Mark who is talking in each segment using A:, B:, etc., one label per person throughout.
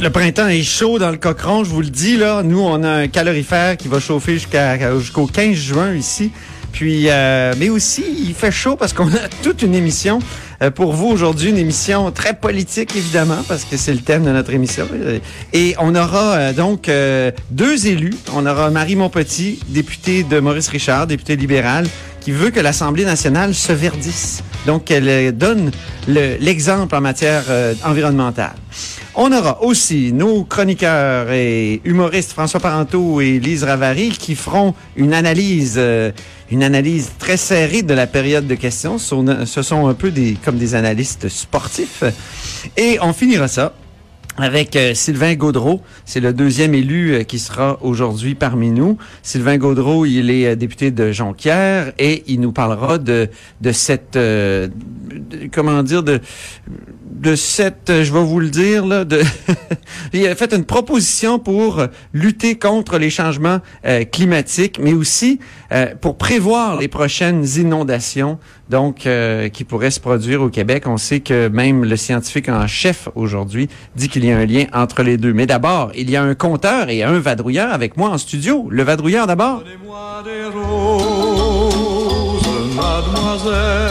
A: Le printemps est chaud dans le cochon, je vous le dis là. Nous, on a un calorifère qui va chauffer jusqu'à jusqu'au 15 juin ici. Puis, euh, mais aussi, il fait chaud parce qu'on a toute une émission euh, pour vous aujourd'hui, une émission très politique évidemment parce que c'est le thème de notre émission. Et on aura euh, donc euh, deux élus. On aura Marie Montpetit, députée de Maurice Richard, députée libérale, qui veut que l'Assemblée nationale se verdisse. Donc, elle euh, donne le- l'exemple en matière euh, environnementale. On aura aussi nos chroniqueurs et humoristes François Parenteau et Lise Ravary qui feront une analyse, euh, une analyse très serrée de la période de questions. Ce sont un peu des, comme des analystes sportifs. Et on finira ça avec euh, Sylvain Gaudreau. C'est le deuxième élu euh, qui sera aujourd'hui parmi nous. Sylvain Gaudreau, il est euh, député de Jonquière et il nous parlera de, de cette, euh, comment dire, de, de cette, je vais vous le dire, là, il a fait une proposition pour lutter contre les changements climatiques, mais aussi pour prévoir les prochaines inondations, donc euh, qui pourraient se produire au Québec. On sait que même le scientifique en chef aujourd'hui dit qu'il y a un lien entre les deux. Mais d'abord, il y a un compteur et un vadrouilleur avec moi en studio. Le vadrouilleur d'abord.
B: Donnez-moi des roses, mademoiselle.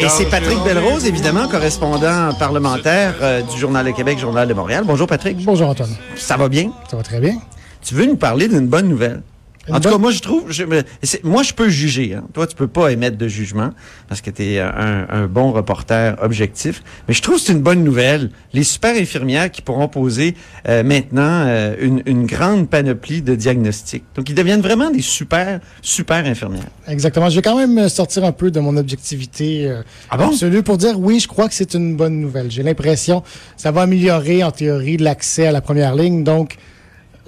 A: Et c'est Patrick Belrose, évidemment, correspondant parlementaire euh, du Journal de Québec, Journal de Montréal. Bonjour Patrick.
C: Bonjour Antoine.
A: Ça va bien?
C: Ça va très bien.
A: Tu veux nous parler d'une bonne nouvelle? En tout cas, moi, je trouve, je, moi, je peux juger. hein. Toi, tu peux pas émettre de jugement parce que tu es un, un bon reporter objectif. Mais je trouve que c'est une bonne nouvelle. Les super infirmières qui pourront poser euh, maintenant euh, une, une grande panoplie de diagnostics. Donc, ils deviennent vraiment des super, super infirmières.
C: Exactement. Je vais quand même sortir un peu de mon objectivité euh,
A: Ah bon?
C: absolue pour dire oui, je crois que c'est une bonne nouvelle. J'ai l'impression que ça va améliorer en théorie l'accès à la première ligne. Donc,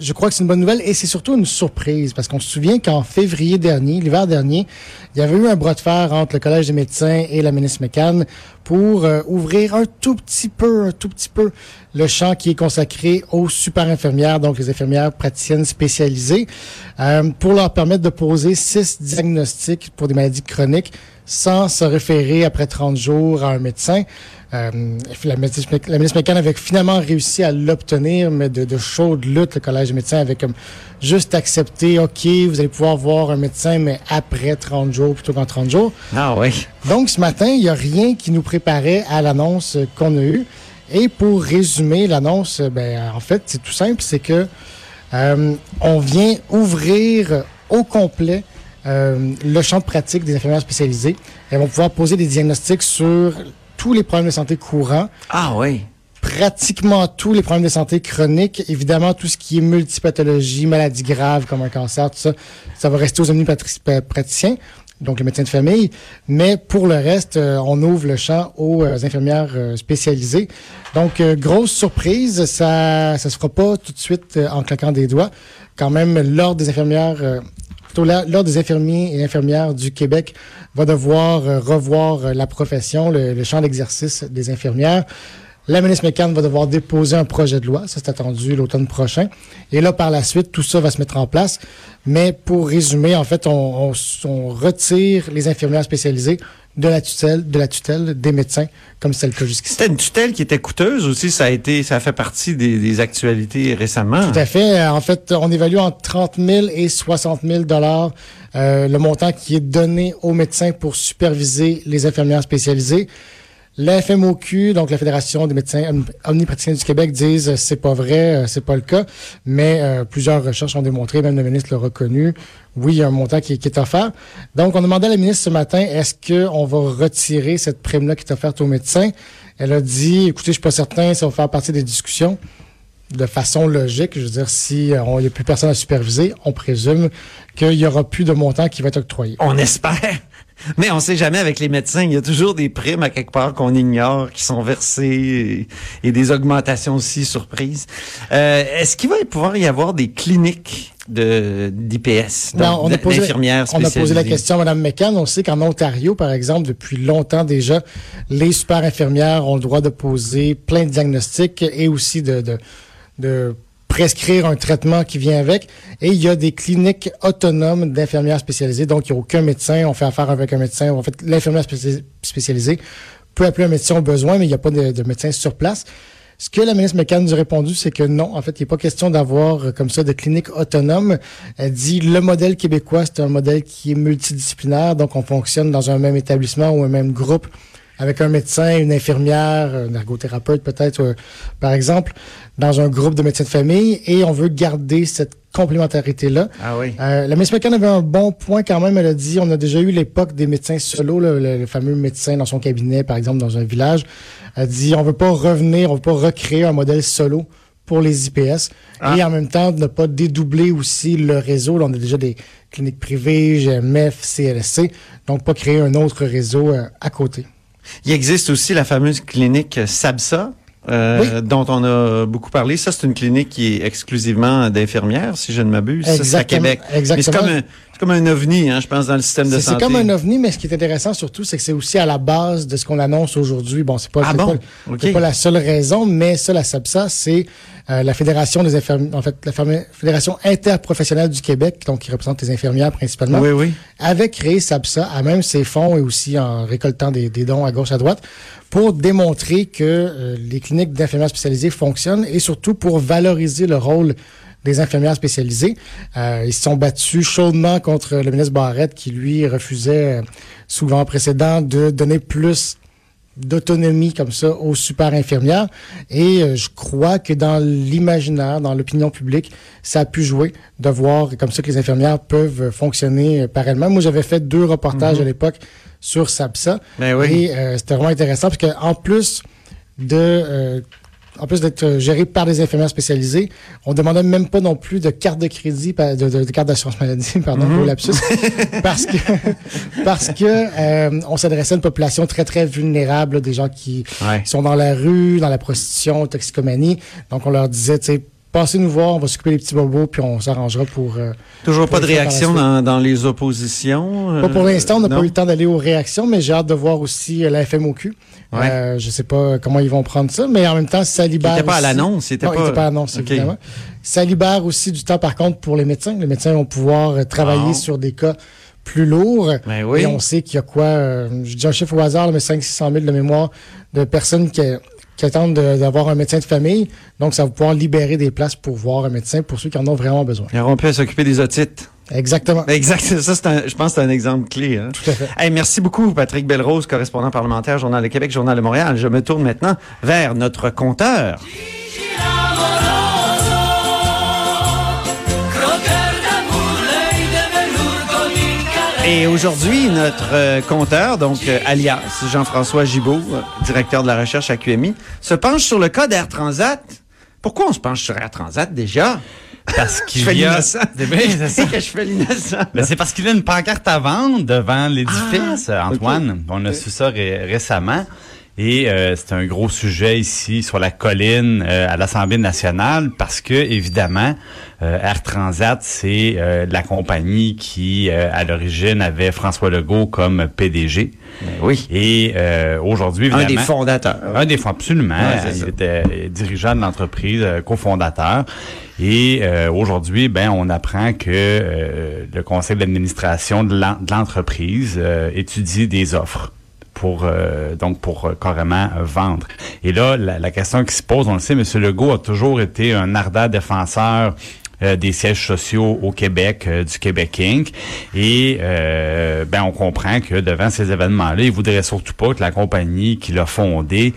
C: je crois que c'est une bonne nouvelle et c'est surtout une surprise parce qu'on se souvient qu'en février dernier, l'hiver dernier, il y avait eu un bras de fer entre le Collège des médecins et la ministre McCann pour euh, ouvrir un tout petit peu, un tout petit peu le champ qui est consacré aux super infirmières, donc les infirmières praticiennes spécialisées, euh, pour leur permettre de poser six diagnostics pour des maladies chroniques sans se référer après 30 jours à un médecin. Euh, la, la ministre McCann avait finalement réussi à l'obtenir, mais de, de chaude lutte, le Collège des médecins avait comme juste accepté, OK, vous allez pouvoir voir un médecin, mais après 30 jours plutôt qu'en 30 jours.
A: Ah oui.
C: Donc, ce matin, il n'y a rien qui nous préparait à l'annonce qu'on a eue. Et pour résumer l'annonce, ben, en fait, c'est tout simple, c'est que euh, on vient ouvrir au complet euh, le champ de pratique des infirmières spécialisées. Elles vont pouvoir poser des diagnostics sur tous les problèmes de santé courants,
A: Ah oui.
C: pratiquement tous les problèmes de santé chroniques, évidemment tout ce qui est multipathologie, maladies graves comme un cancer, tout ça, ça va rester aux omnipraticiens, donc les médecins de famille. Mais pour le reste, euh, on ouvre le champ aux euh, infirmières euh, spécialisées. Donc grosse surprise, ça ça se fera pas tout de suite en claquant des doigts. Quand même, l'ordre des infirmières plutôt l'Ordre des infirmiers et infirmières du Québec va devoir euh, revoir euh, la profession, le, champ d'exercice des infirmières. La ministre McCann va devoir déposer un projet de loi, ça c'est attendu l'automne prochain. Et là, par la suite, tout ça va se mettre en place. Mais pour résumer, en fait, on retire les infirmières spécialisées de la tutelle, de la tutelle des médecins, comme c'est le cas jusqu'ici.
A: C'était une tutelle qui était coûteuse aussi. Ça a été, ça a fait partie des, des actualités récemment.
C: Tout à fait. Euh, En fait, on évalue entre 30 000 et 60 000 dollars euh, le montant qui est donné aux médecins pour superviser les infirmières spécialisées. La FMOQ, donc la Fédération des médecins om- omnipraticiens du Québec, disent euh, c'est pas vrai, euh, c'est pas le cas, mais euh, plusieurs recherches ont démontré, même le ministre l'a reconnu, oui, il y a un montant qui, qui est offert. Donc, on demandait à la ministre ce matin, est-ce qu'on va retirer cette prime-là qui est offerte aux médecins? Elle a dit, écoutez, je suis pas certain, ça va faire partie des discussions de façon logique. Je veux dire, si il n'y a plus personne à superviser, on présume qu'il y aura plus de montant qui va être octroyé.
A: On espère. Mais on sait jamais avec les médecins. Il y a toujours des primes à quelque part qu'on ignore, qui sont versées et, et des augmentations aussi surprises. Euh, Est-ce qu'il va pouvoir y avoir des cliniques de d'IPS,
C: Non, on a posé,
A: d'infirmières
C: on a posé la question à Mme McCann. On sait qu'en Ontario, par exemple, depuis longtemps déjà, les super infirmières ont le droit de poser plein de diagnostics et aussi de, de, de prescrire un traitement qui vient avec. Et il y a des cliniques autonomes d'infirmières spécialisées. Donc, il n'y a aucun médecin. On fait affaire avec un médecin. En fait, l'infirmière spécialisée- peut appeler un médecin au besoin, mais il n'y a pas de, de médecin sur place. Ce que la ministre McCann nous a répondu, c'est que non, en fait, il n'est pas question d'avoir euh, comme ça de clinique autonome. Elle dit le modèle québécois, c'est un modèle qui est multidisciplinaire, donc on fonctionne dans un même établissement ou un même groupe avec un médecin, une infirmière, un ergothérapeute peut-être, euh, par exemple, dans un groupe de médecins de famille, et on veut garder cette complémentarité-là.
A: Ah oui.
C: Euh, la Miss McCann avait un bon point quand même. Elle a dit, on a déjà eu l'époque des médecins solo, le, le fameux médecin dans son cabinet, par exemple, dans un village. Elle dit, on veut pas revenir, on veut pas recréer un modèle solo pour les IPS
A: Ah.
C: et en même temps ne pas dédoubler aussi le réseau. Là, on a déjà des cliniques privées, GMF, CLSC, donc pas créer un autre réseau euh, à côté.
A: Il existe aussi la fameuse clinique SABSA. euh, dont on a beaucoup parlé. Ça, c'est une clinique qui est exclusivement d'infirmières, si je ne m'abuse. C'est à
C: Exactement,
A: Québec. Mais c'est
C: exactement.
A: comme, un, comme un ovni, hein, je pense, dans le système de
C: C'est c'est
A: santé.
C: comme un ovni, mais ce qui est intéressant surtout, c'est que c'est aussi à la base de ce qu'on annonce aujourd'hui. Bon, c'est pas,
A: Ah
C: c'est
A: bon?
C: pas, c'est la seule raison, mais ça, la SAPSA, c'est euh, la Fédération des infirmières, en fait, la Fédération interprofessionnelle du Québec, donc qui représente les infirmières principalement,
A: Oui, oui.
C: avait créé SAPSA à même ses fonds et aussi en récoltant des, des dons à gauche à droite pour démontrer que euh, les cliniques d'infirmières spécialisées fonctionnent et surtout pour valoriser le rôle des infirmières spécialisées. Euh, ils se sont battus chaudement contre le ministre Barrette qui, lui, refusait, euh, sous le précédent, de donner plus d'autonomie comme ça aux super infirmières. Et euh, je crois que dans l'imaginaire, dans l'opinion publique, ça a pu jouer de voir comme ça que les infirmières peuvent fonctionner par elles-mêmes. Moi, j'avais fait deux reportages à l'époque sur SAPSA.
A: Ben oui.
C: Et euh, c'était vraiment intéressant parce que en plus de euh, en plus d'être euh, géré par des infirmières spécialisées, on demandait même pas non plus de carte de crédit, de, de, de carte d'assurance maladie, pardon, pour lapsus, parce que parce que euh, on s'adressait à une population très très vulnérable, là, des gens qui
A: Ouais.
C: sont dans la rue, dans la prostitution, toxicomanie. Donc on leur disait, tu sais, passez nous voir, on va s'occuper des petits bobos, puis on s'arrangera pour. euh,
A: Toujours
C: pour
A: pas de réaction dans, dans les oppositions.
C: Pas pour
A: euh,
C: l'instant, on n'a pas eu le temps d'aller aux réactions, mais j'ai hâte de voir aussi euh, la FMOQ.
A: Ouais.
C: Euh, je sais pas comment ils vont prendre ça, mais en même temps, ça libère.
A: Il était pas à l'annonce, il était
C: Non,
A: pas-
C: était pas à l'annonce,
A: Ok.
C: évidemment. Ça libère aussi du temps, par contre, pour les médecins. Les médecins vont pouvoir euh, travailler sur des cas plus lourds.
A: Ben oui.
C: Et on sait qu'il y a quoi, euh, je dis un chiffre au hasard, mais 500 000 de mémoire de personnes qui, qui attendent de- d'avoir un médecin de famille. Donc, ça va pouvoir libérer des places pour voir un médecin pour ceux qui en ont vraiment besoin.
A: Ils auront pu à s'occuper des otites.
C: Exactement.
A: Exact. Ça, c'est un, je pense que c'est un exemple clé. Hein?
C: Tout à fait.
A: Hey, merci beaucoup, Patrick Belrose, correspondant parlementaire, Journal de Québec, Journal de Montréal. Je me tourne maintenant vers notre compteur. Et aujourd'hui, notre euh, compteur, donc euh, alias Jean-François Gibault, euh, directeur de la recherche à QMI, se penche sur le cas d'Air Transat. Pourquoi on se penche sur Air Transat déjà?
D: Parce qu'il y a...
A: l'innocent.
D: C'est bien, c'est ça.
A: que je fais l'innocent.
D: Ben, c'est parce qu'il y a une pancarte à vendre devant l'édifice,
A: Ah,
D: Antoine. On a su ça ré- récemment. Et euh, c'est un gros sujet ici sur la colline euh, à l'Assemblée nationale parce que évidemment euh, Air Transat c'est euh, la compagnie qui euh, à l'origine avait François Legault comme PDG.
A: oui.
D: Et euh, aujourd'hui
A: Un des fondateurs.
D: un des fonds, absolument.
A: Ouais,
D: il était dirigeant de l'entreprise, cofondateur. Et euh, aujourd'hui, ben, on apprend que euh, le conseil d'administration de l'en- de l'entreprise euh, étudie des offres pour euh, donc pour euh, carrément vendre. Et là, la, question qui se pose, on le sait, M. Legault a toujours été un ardent défenseur euh, des sièges sociaux au Québec euh, du Québec Inc. Et euh, ben on comprend que devant ces événements-là, il voudrait surtout pas que la compagnie qui l'a fondé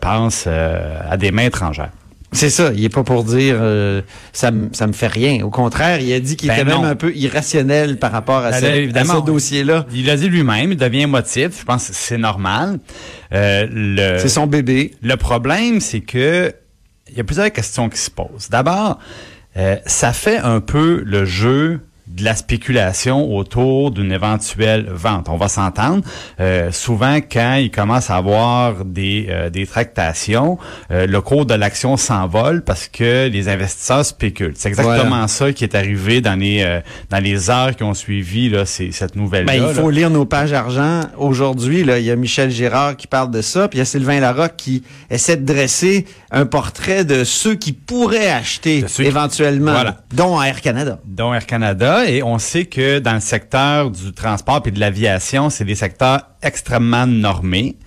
D: pense euh, à des mains étrangères.
A: C'est ça, il est pas pour dire euh, ça, me- ça me fait rien. Au contraire, il a dit qu'il
D: Ben
A: était même un peu irrationnel par rapport à,
D: Ben
A: ce, à dossier-là.
D: Il l'a dit lui-même, il devient émotif. Je pense que c'est normal. Euh,
A: C'est son bébé.
D: Le problème, c'est que il y a plusieurs questions qui se posent. D'abord, euh, ça fait un peu le jeu de la spéculation autour d'une éventuelle vente. On va s'entendre. Euh, souvent, quand il commence à avoir des, euh, des tractations, euh, le cours de l'action s'envole parce que les investisseurs spéculent. C'est exactement
A: Voilà.
D: ça qui est arrivé dans les euh, dans les heures qui ont suivi là, cette nouvelle-là.
A: Ben, il
D: là.
A: faut lire nos pages argent. Aujourd'hui, il y a Michel Girard qui parle de ça, puis il y a Sylvain Larocque qui essaie de dresser un portrait de ceux qui pourraient acheter
D: qui-
A: éventuellement,
D: Voilà.
A: dont Air Canada.
D: dont Air Canada. Et on sait que dans le secteur du transport et de l'aviation, c'est des secteurs extrêmement normés.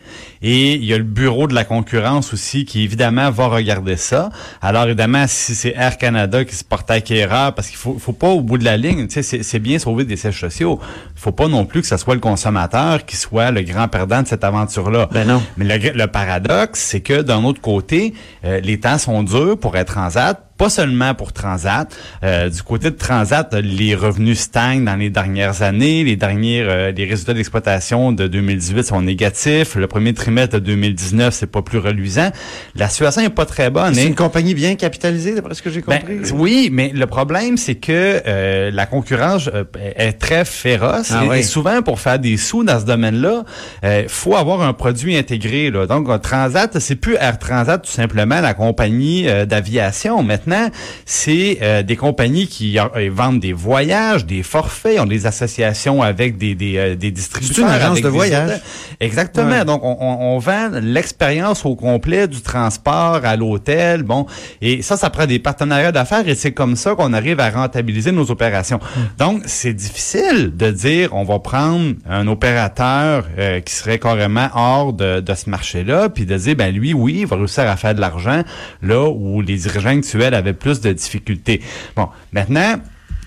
D: Et il y a le bureau de la concurrence aussi qui, évidemment, va regarder ça. Alors, évidemment, si c'est Air Canada qui se porte acquéreur, parce qu'il faut, faut pas, au bout de la ligne, tu sais, c'est- c'est bien sauver des sièges sociaux. Il faut pas non plus que ce soit le consommateur qui soit le grand perdant de cette aventure-là.
A: Ben non.
D: Mais le, le paradoxe, c'est que d'un autre côté, euh, les temps sont durs pour être transat, pas seulement pour Transat. Euh, du côté de Transat, les revenus stagnent dans les dernières années. Les derniers, euh, les résultats d'exploitation de 2018 sont négatifs. Le premier trimestre de 2019, c'est pas plus reluisant. La situation est pas très bonne.
A: C'est
D: hein.
A: une compagnie bien capitalisée, d'après ce que j'ai
D: Ben,
A: compris.
D: oui, mais le problème, c'est que euh, la concurrence euh, est très féroce.
A: Ah
D: et, souvent, pour faire des sous dans ce domaine-là, il faut avoir un produit intégré. Là. Donc, Transat, c'est plus Air Transat, tout simplement, la compagnie euh, d'aviation. Maintenant, c'est euh, des compagnies qui euh, vendent des voyages, des forfaits, ont des associations avec des, des, euh, des distributeurs.
A: C'est une agence de voyage.
D: Exactement.
A: Ouais.
D: Donc, on, on, on vend l'expérience au complet du transport à l'hôtel. Bon, et ça, ça prend des partenariats d'affaires et c'est comme ça qu'on arrive à rentabiliser nos opérations. Donc, c'est difficile de dire on va prendre un opérateur euh, qui serait carrément hors de, de ce marché-là, puis de dire ben lui, oui, il va réussir à faire de l'argent là où les dirigeants actuels avaient plus de difficultés. Bon, maintenant.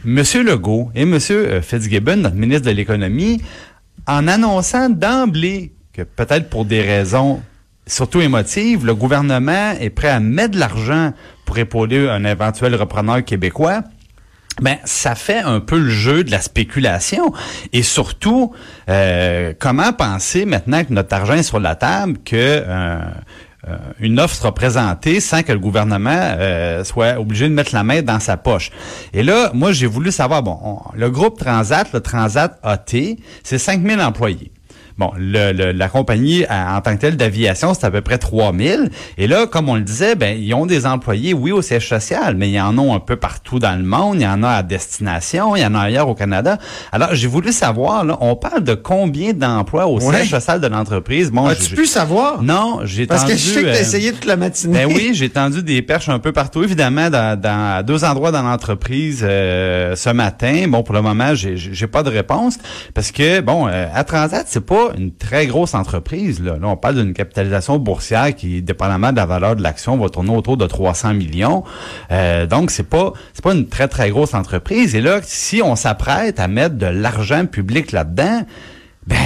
D: Monsieur Legault et Monsieur euh, Fitzgibbon, notre ministre de l'économie, en annonçant d'emblée que peut-être pour des raisons surtout émotives, le gouvernement est prêt à mettre de l'argent pour épauler un éventuel repreneur québécois. Ben, ça fait un peu le jeu de la spéculation. Et surtout, euh, comment penser maintenant que notre argent est sur la table que euh, euh, une offre sera présentée sans que le gouvernement euh, soit obligé de mettre la main dans sa poche. Et là, moi, j'ai voulu savoir, bon, on- le groupe Transat, le Transat AT, c'est 5000 employés. Bon, le, le- la compagnie à- en tant que telle d'aviation, c'est à peu près 3000. Et là, comme on le disait, ben ils ont des employés, oui, au siège social, mais ils en ont un peu partout dans le monde. Il y en a à destination, il y en a ailleurs au Canada. Alors, j'ai voulu savoir, là, on parle de combien d'emplois au
A: Ouais.
D: siège social de l'entreprise? Bon,
A: As-tu pu savoir?
D: Non, j'ai
A: Parce que
D: tendu,
A: je sais que
D: euh,
A: t'as essayé toute la matinée.
D: ben oui, j'ai tendu des perches un peu partout, évidemment, dans, dans deux endroits dans l'entreprise euh, ce matin. Bon, pour le moment, j'ai j'ai pas de réponse parce que bon, euh, à Transat, c'est pas une très grosse entreprise. Là, là on parle d'une capitalisation boursière qui, dépendamment de la valeur de l'action, va tourner autour de 300 millions. Euh, donc, c'est pas c'est pas une très très grosse entreprise. Et là, si on s'apprête à mettre de l'argent public là-dedans, ben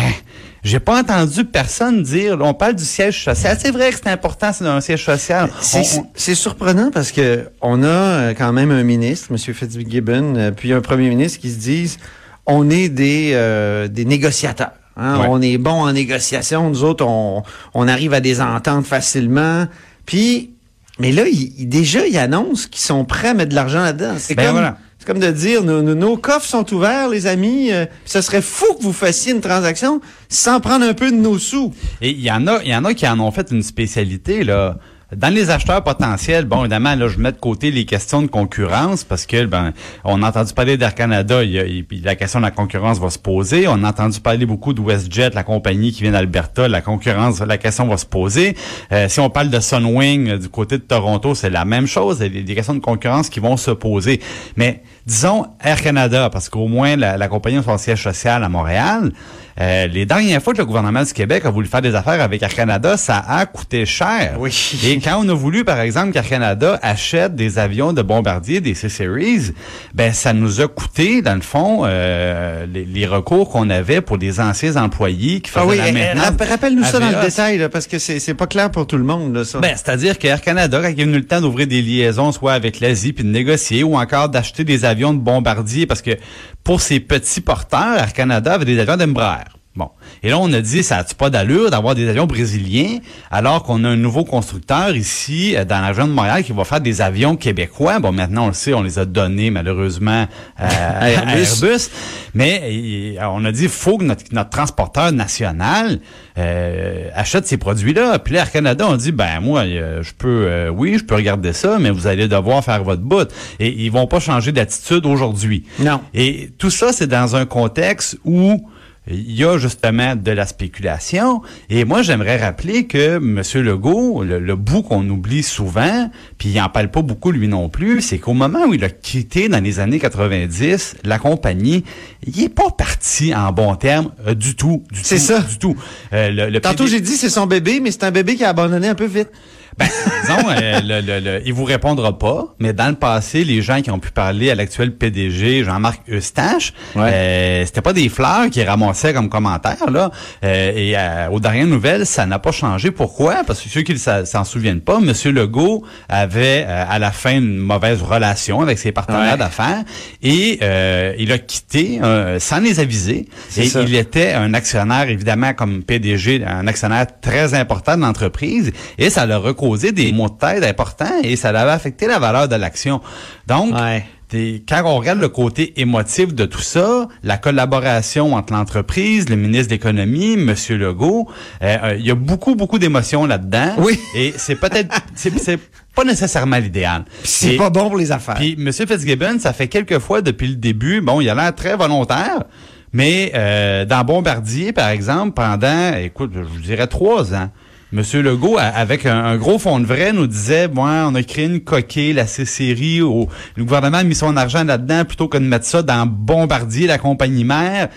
D: j'ai pas entendu personne dire, là, on parle du siège social. C'est vrai que c'est important, c'est un siège social.
A: C'est surprenant parce que on a euh, quand même un ministre, M. Fitzgibbon, euh, puis un premier ministre qui se disent on est des, euh, des négociateurs. Hein.
D: Ouais.
A: On est bon en négociation. Nous autres, on, on arrive à des ententes facilement. Puis, mais là, il, déjà, ils annoncent qu'ils sont prêts à mettre de l'argent là-dedans. C'est
D: Ben
A: comme,
D: voilà.
A: comme de dire, nos, nos- nos coffres sont ouverts, les amis. euh, ce serait fou que vous fassiez une transaction sans prendre un peu de nos sous.
D: Et il y en a, il y en a qui en ont fait une spécialité là. Dans les acheteurs potentiels, bon, évidemment, là, je mets de côté les questions de concurrence parce que, ben, on a entendu parler d'Air Canada, puis la question de la concurrence va se poser. On a entendu parler beaucoup de WestJet, la compagnie qui vient d'Alberta, la concurrence, la question va se poser. Euh, si on parle de Sunwing euh, du côté de Toronto, c'est la même chose. Il y a des questions de concurrence qui vont se poser. Mais disons Air Canada, parce qu'au moins la, la compagnie a son siège social à Montréal. Euh, les dernières fois que le gouvernement du Québec a voulu faire des affaires avec Air Canada, ça a coûté cher.
A: Oui.
D: Et quand on a voulu, par exemple, qu'Air Canada achète des avions de bombardier, des C-Series, ben ça nous a coûté, dans le fond, euh, les, les recours qu'on avait pour des anciens employés qui faisaient
A: Ah oui,
D: la
A: eh,
D: maintenance.
A: rapp- rappelle-nous ça dans le détail, là, parce que c'est c'est pas clair pour tout le monde, là, ça.
D: Ben, c'est-à-dire qu'Air Canada, quand il est venu le temps d'ouvrir des liaisons, soit avec l'Asie, puis de négocier, ou encore d'acheter des avions de bombardier, parce que pour ces petits porteurs, Air Canada avait des avions d'Embraer. Bon. Et là, on a dit, ça a-tu pas d'allure d'avoir des avions brésiliens, alors qu'on a un nouveau constructeur ici, euh, dans la région de Montréal, qui va faire des avions québécois. Bon, maintenant, on le sait, on les a donnés, malheureusement, à, à
A: Airbus.
D: Mais il- on a dit, il faut que notre, notre transporteur national euh, achète ces produits-là. Puis là, Air Canada, on dit, ben moi, euh, je peux, euh, oui, je peux regarder ça, mais vous allez devoir faire votre bout. Et ils vont pas changer d'attitude aujourd'hui.
A: Non.
D: Et tout ça, c'est dans un contexte où il y a justement de la spéculation. Et moi, j'aimerais rappeler que M. Legault, le, le bout qu'on oublie souvent, puis il en parle pas beaucoup lui non plus, c'est qu'au moment où il a quitté dans les années 90 la compagnie, il est pas parti en bon terme euh, du tout. du
A: C'est ça.
D: Du tout. Euh, le, le
A: Tantôt, j'ai dit c'est son bébé, mais c'est un bébé qui a abandonné un peu vite.
D: Ben, disons, euh, le, le, le- il vous répondra pas, mais dans le passé, les gens qui ont pu parler à l'actuel PDG, Jean-Marc Eustache,
A: Ouais.
D: euh, c'était pas des fleurs qu'ils ramassaient comme commentaires, là. Euh, et euh, aux dernières nouvelles, ça n'a pas changé. Pourquoi? Parce que ceux qui ne s'en souviennent pas, M. Legault avait euh, à la fin une mauvaise relation avec ses partenaires
A: Ouais.
D: d'affaires et euh, il a quitté euh, sans les aviser. Et
A: ça.
D: il était un actionnaire, évidemment, comme PDG, un actionnaire très important de l'entreprise, et ça l'a causé des maux de tête importants, et ça l'avait affecté la valeur de l'action. Donc,
A: Ouais.
D: des- quand on regarde le côté émotif de tout ça, la collaboration entre l'entreprise, le ministre de l'économie, M. Legault, euh, euh, il y a beaucoup, beaucoup d'émotions là-dedans.
A: Oui.
D: Et c'est peut-être, c'est pas nécessairement l'idéal.
A: C'est pas bon pour les affaires.
D: puis M. Fitzgibbon, ça fait quelques fois depuis le début, bon, il a l'air très volontaire, mais euh, dans Bombardier, par exemple, pendant, écoute, je vous dirais trois ans, M. Legault, avec un, un gros fond de vrai, nous disait, bon, on a créé une coquille, la C-Série, au- le gouvernement a mis son argent là-dedans plutôt que de mettre ça dans Bombardier, la compagnie mère.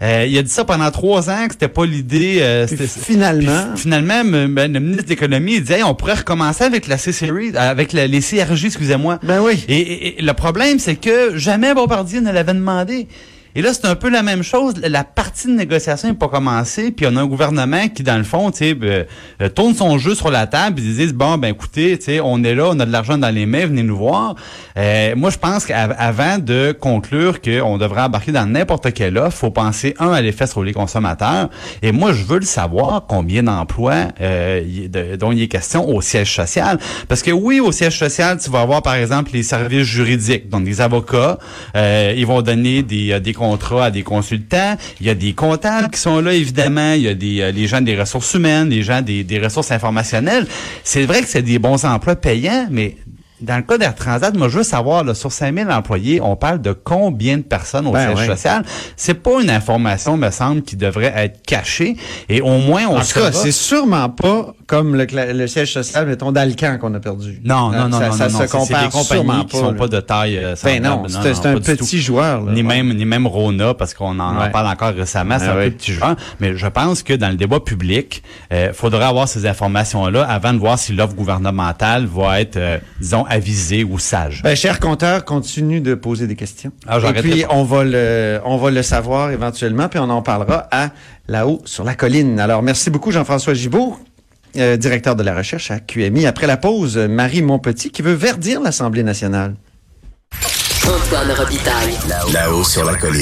D: Euh, il a dit ça pendant trois ans, que c'était pas l'idée. euh,
A: finalement-
D: puis finalement, me- me- le ministre de l'économie il disait, Hey, on pourrait recommencer avec la C-Series, avec la- les CRJ, excusez-moi.
A: Ben oui.
D: Et, et- et le problème, c'est que jamais Bombardier ne l'avait demandé. Et là, c'est un peu la même chose. La partie de négociation n'est pas commencée, puis on a un gouvernement qui, dans le fond, sais, euh, tourne son jeu sur la table, ils disent bon, ben écoutez, on est là, on a de l'argent dans les mains, venez nous voir. Euh, moi, je pense qu'avant de conclure qu'on devrait embarquer dans n'importe quelle offre, faut penser un à l'effet sur les consommateurs. Et moi, je veux le savoir combien d'emplois euh, dont il est question au siège social, parce que oui, au siège social, tu vas avoir par exemple les services juridiques, donc des avocats, euh, ils vont donner des, euh, des contrats à des consultants. Il y a des comptables qui sont là, évidemment. Il y a des euh, les gens des ressources humaines, les gens des, des ressources informationnelles. C'est vrai que c'est des bons emplois payants, mais dans le cas d'Air Transat, moi, je veux savoir, là, sur 5000 employés, on parle de combien de personnes au
A: Ben
D: siège social? C'est pas une information, me semble, qui devrait être cachée. Et au moins, on
A: En tout cas, c'est sûrement pas comme le, siège social, mettons, d'Alcan qu'on a perdu.
D: Non,
A: Hein,
D: non, non,
A: ça,
D: non,
A: ça
D: non,
A: se
D: non, c'est- c'est
A: compare
D: des
A: sûrement
D: qui sont
A: là.
D: pas de taille euh,
A: Ben non, c'est c'est un petit joueur. Là,
D: Ni
A: Ouais.
D: même ni même Rona parce qu'on en, parle encore récemment, c'est
A: Ah
D: un peu petit joueur. Mais je pense que dans le débat public, il faudrait avoir ces informations-là avant de voir si l'offre gouvernementale va être, euh, disons, avisée ou sage.
A: Ben, cher compteur, continue de poser des questions.
D: Ah,
A: Et puis,
D: pas.
A: on va le, on va le savoir éventuellement, puis on en parlera à là-haut sur la colline. Alors, merci beaucoup, Jean-François Gibault, euh, directeur de la recherche à QMI. Après la pause, Marie Montpetit, qui veut verdir l'Assemblée nationale.
E: Antoine Robitaille.
F: Là-haut sur la colline.